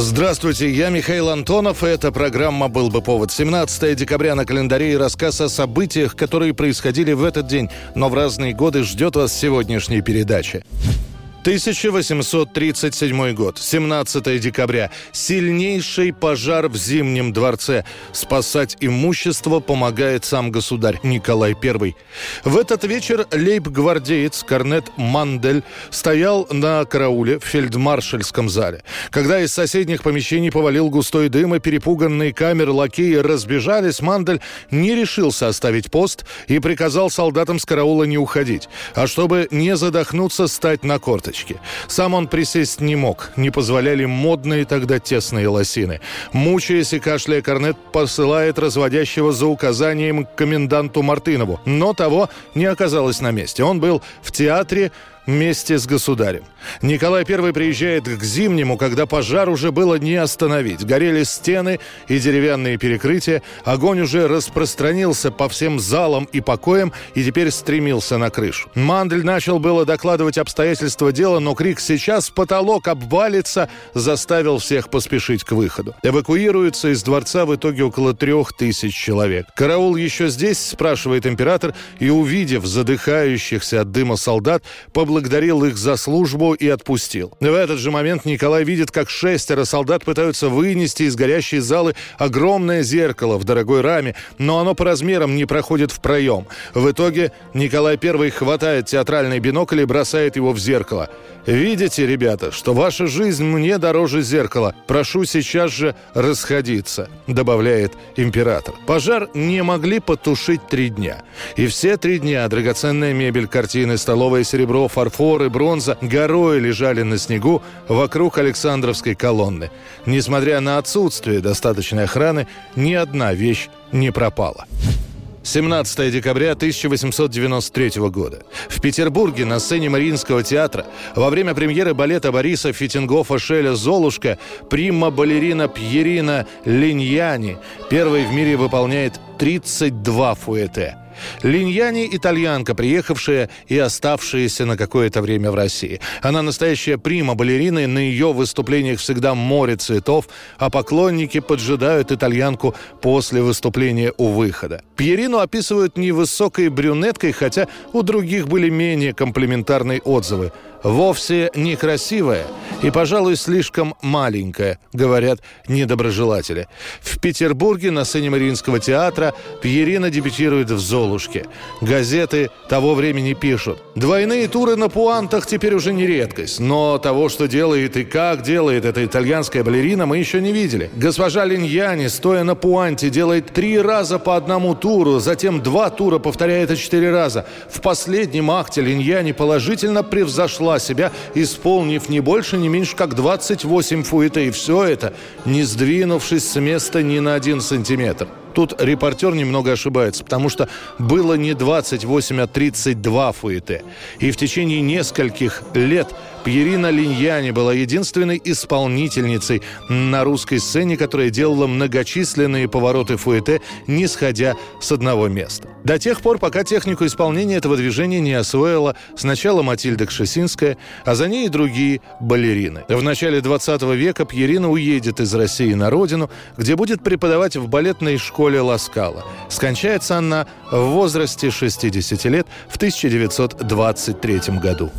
Здравствуйте, я Михаил Антонов, и эта программа «Был бы повод». 17 декабря на календаре и рассказ о событиях, которые происходили в этот день, но в разные годы ждет вас сегодняшняя передача. 1837 год, 17 декабря. Сильнейший пожар в Зимнем дворце. Спасать имущество помогает сам государь Николай I. В этот вечер лейб-гвардеец Корнет Мандель стоял на карауле в фельдмаршальском зале. Когда из соседних помещений повалил густой дым и перепуганные камеры лакеи разбежались, Мандель не решился оставить пост и приказал солдатам с караула не уходить, а чтобы не задохнуться, стать на корточки. Сам он присесть не мог, не позволяли модные тогда тесные лосины. Мучаясь и кашляя, Корнет посылает разводящего за указанием к коменданту Мартынову, но того не оказалось на месте. Он был в театре вместе с государем. Николай I приезжает к Зимнему, когда пожар уже было не остановить. Горели стены и деревянные перекрытия. Огонь уже распространился по всем залам и покоям и теперь стремился на крышу. Мандель начал было докладывать обстоятельства дела, но крик «Сейчас потолок обвалится!» заставил всех поспешить к выходу. Эвакуируется из дворца в итоге около трех тысяч человек. «Караул еще здесь?» – спрашивает император, и, увидев задыхающихся от дыма солдат, поблагодарил их за службу и отпустил. В этот же момент Николай видит, как шестеро солдат пытаются вынести из горящей залы огромное зеркало в дорогой раме, но оно по размерам не проходит в проем. В итоге Николай I хватает театральный бинокль и бросает его в зеркало. «Видите, ребята, что ваша жизнь мне дороже зеркала. Прошу сейчас же расходиться», — добавляет император. Пожар не могли потушить три дня. И все три дня драгоценная мебель, картины, столовое серебро, фарфор и бронза горой лежали на снегу вокруг Александровской колонны. Несмотря на отсутствие достаточной охраны, ни одна вещь не пропала. 17 декабря 1893 года. В Петербурге на сцене Мариинского театра во время премьеры балета Бориса Фитингофа Шеля «Золушка» прима-балерина Пьерина Линьяни первой в мире выполняет 32 фуэте. Линьяни – итальянка, приехавшая и оставшаяся на какое-то время в России. Она настоящая прима-балерина, и на ее выступлениях всегда море цветов, а поклонники поджидают итальянку после выступления у выхода. Пьерину описывают невысокой брюнеткой, хотя у других были менее комплиментарные отзывы. Вовсе некрасивая и, пожалуй, слишком маленькая, говорят недоброжелатели. В Петербурге на сцене Мариинского театра Пьерина дебютирует в «Золушке». Газеты того времени пишут. Двойные туры на пуантах теперь уже не редкость. Но того, что делает и как делает эта итальянская балерина, мы еще не видели. Госпожа Линьяни, стоя на пуанте, делает три раза по одному туру, затем два тура повторяет это четыре раза. В последнем акте Линьяни положительно превзошла себя, исполнив не больше, не меньше, как 28 фуэте. И все это, не сдвинувшись с места ни на один сантиметр. Тут репортер немного ошибается, потому что было не 28, а 32 фуэте. И в течение нескольких лет Пьерина Линьяни была единственной исполнительницей на русской сцене, которая делала многочисленные повороты фуэте, не сходя с одного места. До тех пор, пока технику исполнения этого движения не освоила сначала Матильда Кшесинская, а за ней и другие балерины. В начале 20 века Пьерина уедет из России на родину, где будет преподавать в балетной школе Ласкала. Скончается она в возрасте 60 лет в 1923 году.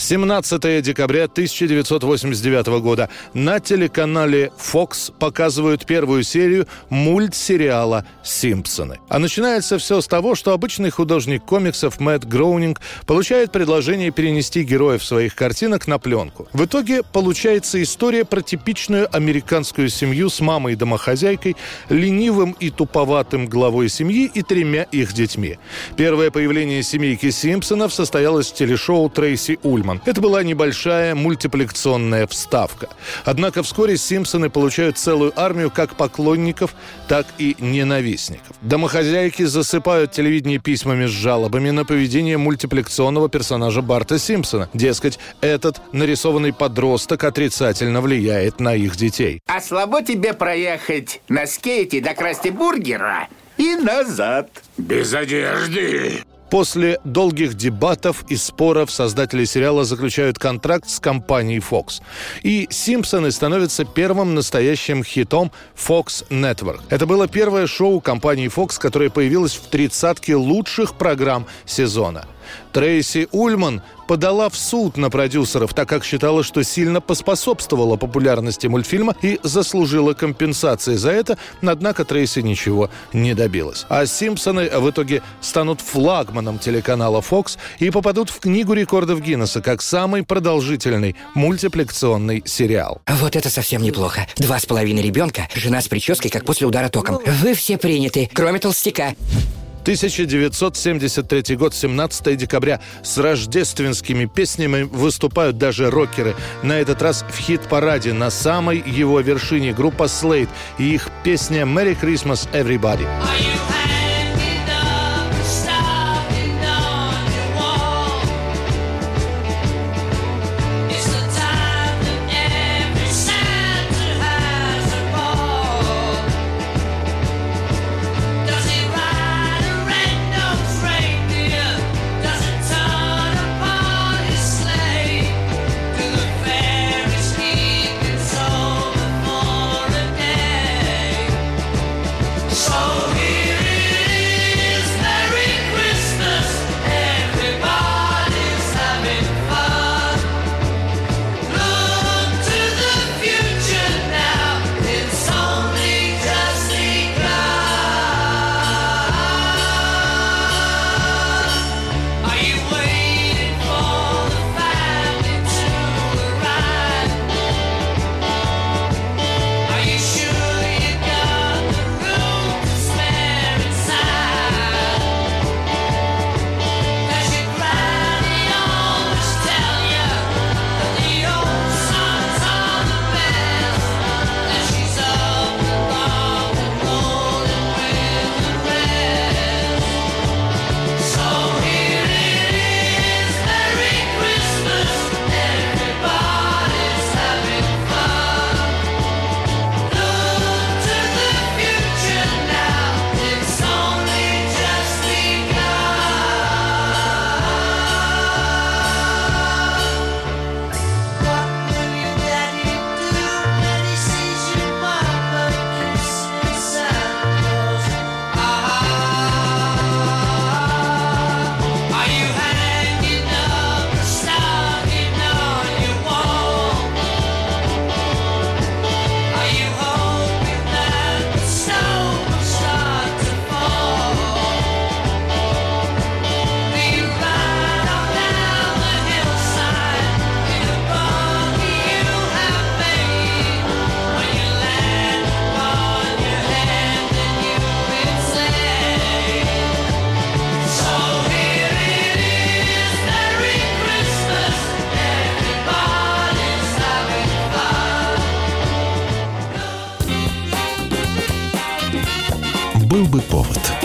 17 декабря 1989 года на телеканале Fox показывают первую серию мультсериала «Симпсоны». А начинается все с того, что обычный художник комиксов Мэтт Гроунинг получает предложение перенести героев своих картинок на пленку. В итоге получается история про типичную американскую семью с мамой-домохозяйкой, ленивым и туповатым главой семьи и тремя их детьми. Первое появление семейки Симпсонов состоялось в телешоу Трейси Ульман. Флагман. Это была небольшая мультипликационная вставка. Однако вскоре «Симпсоны» получают целую армию как поклонников, так и ненавистников. Домохозяйки засыпают телевидение письмами с жалобами на поведение мультипликационного персонажа Барта Симпсона. Дескать, этот нарисованный подросток отрицательно влияет на их детей. А слабо тебе проехать на скейте до Красти Бургера и назад. Без одежды. После долгих дебатов и споров создатели сериала заключают контракт с компанией Fox. И «Симпсоны» становятся первым настоящим хитом Fox Network. Это было первое шоу компании Fox, которое появилось в тридцатке лучших программ сезона. Трейси Ульман подала в суд на продюсеров, так как считала, что сильно поспособствовала популярности мультфильма и заслужила компенсации за это, однако Трейси ничего не добилась. А «Симпсоны» в итоге станут флагманом телеканала Fox и попадут в Книгу рекордов Гиннесса как самый продолжительный мультипликационный сериал. Вот это совсем неплохо. Два с половиной ребенка, жена с прической, как после удара током. Вы все приняты, кроме толстяка. 1973 год, 17 декабря. С рождественскими песнями выступают даже рокеры. На этот раз в хит-параде на самой его вершине группа Slade и их песня «Merry Christmas, Everybody». Был бы повод.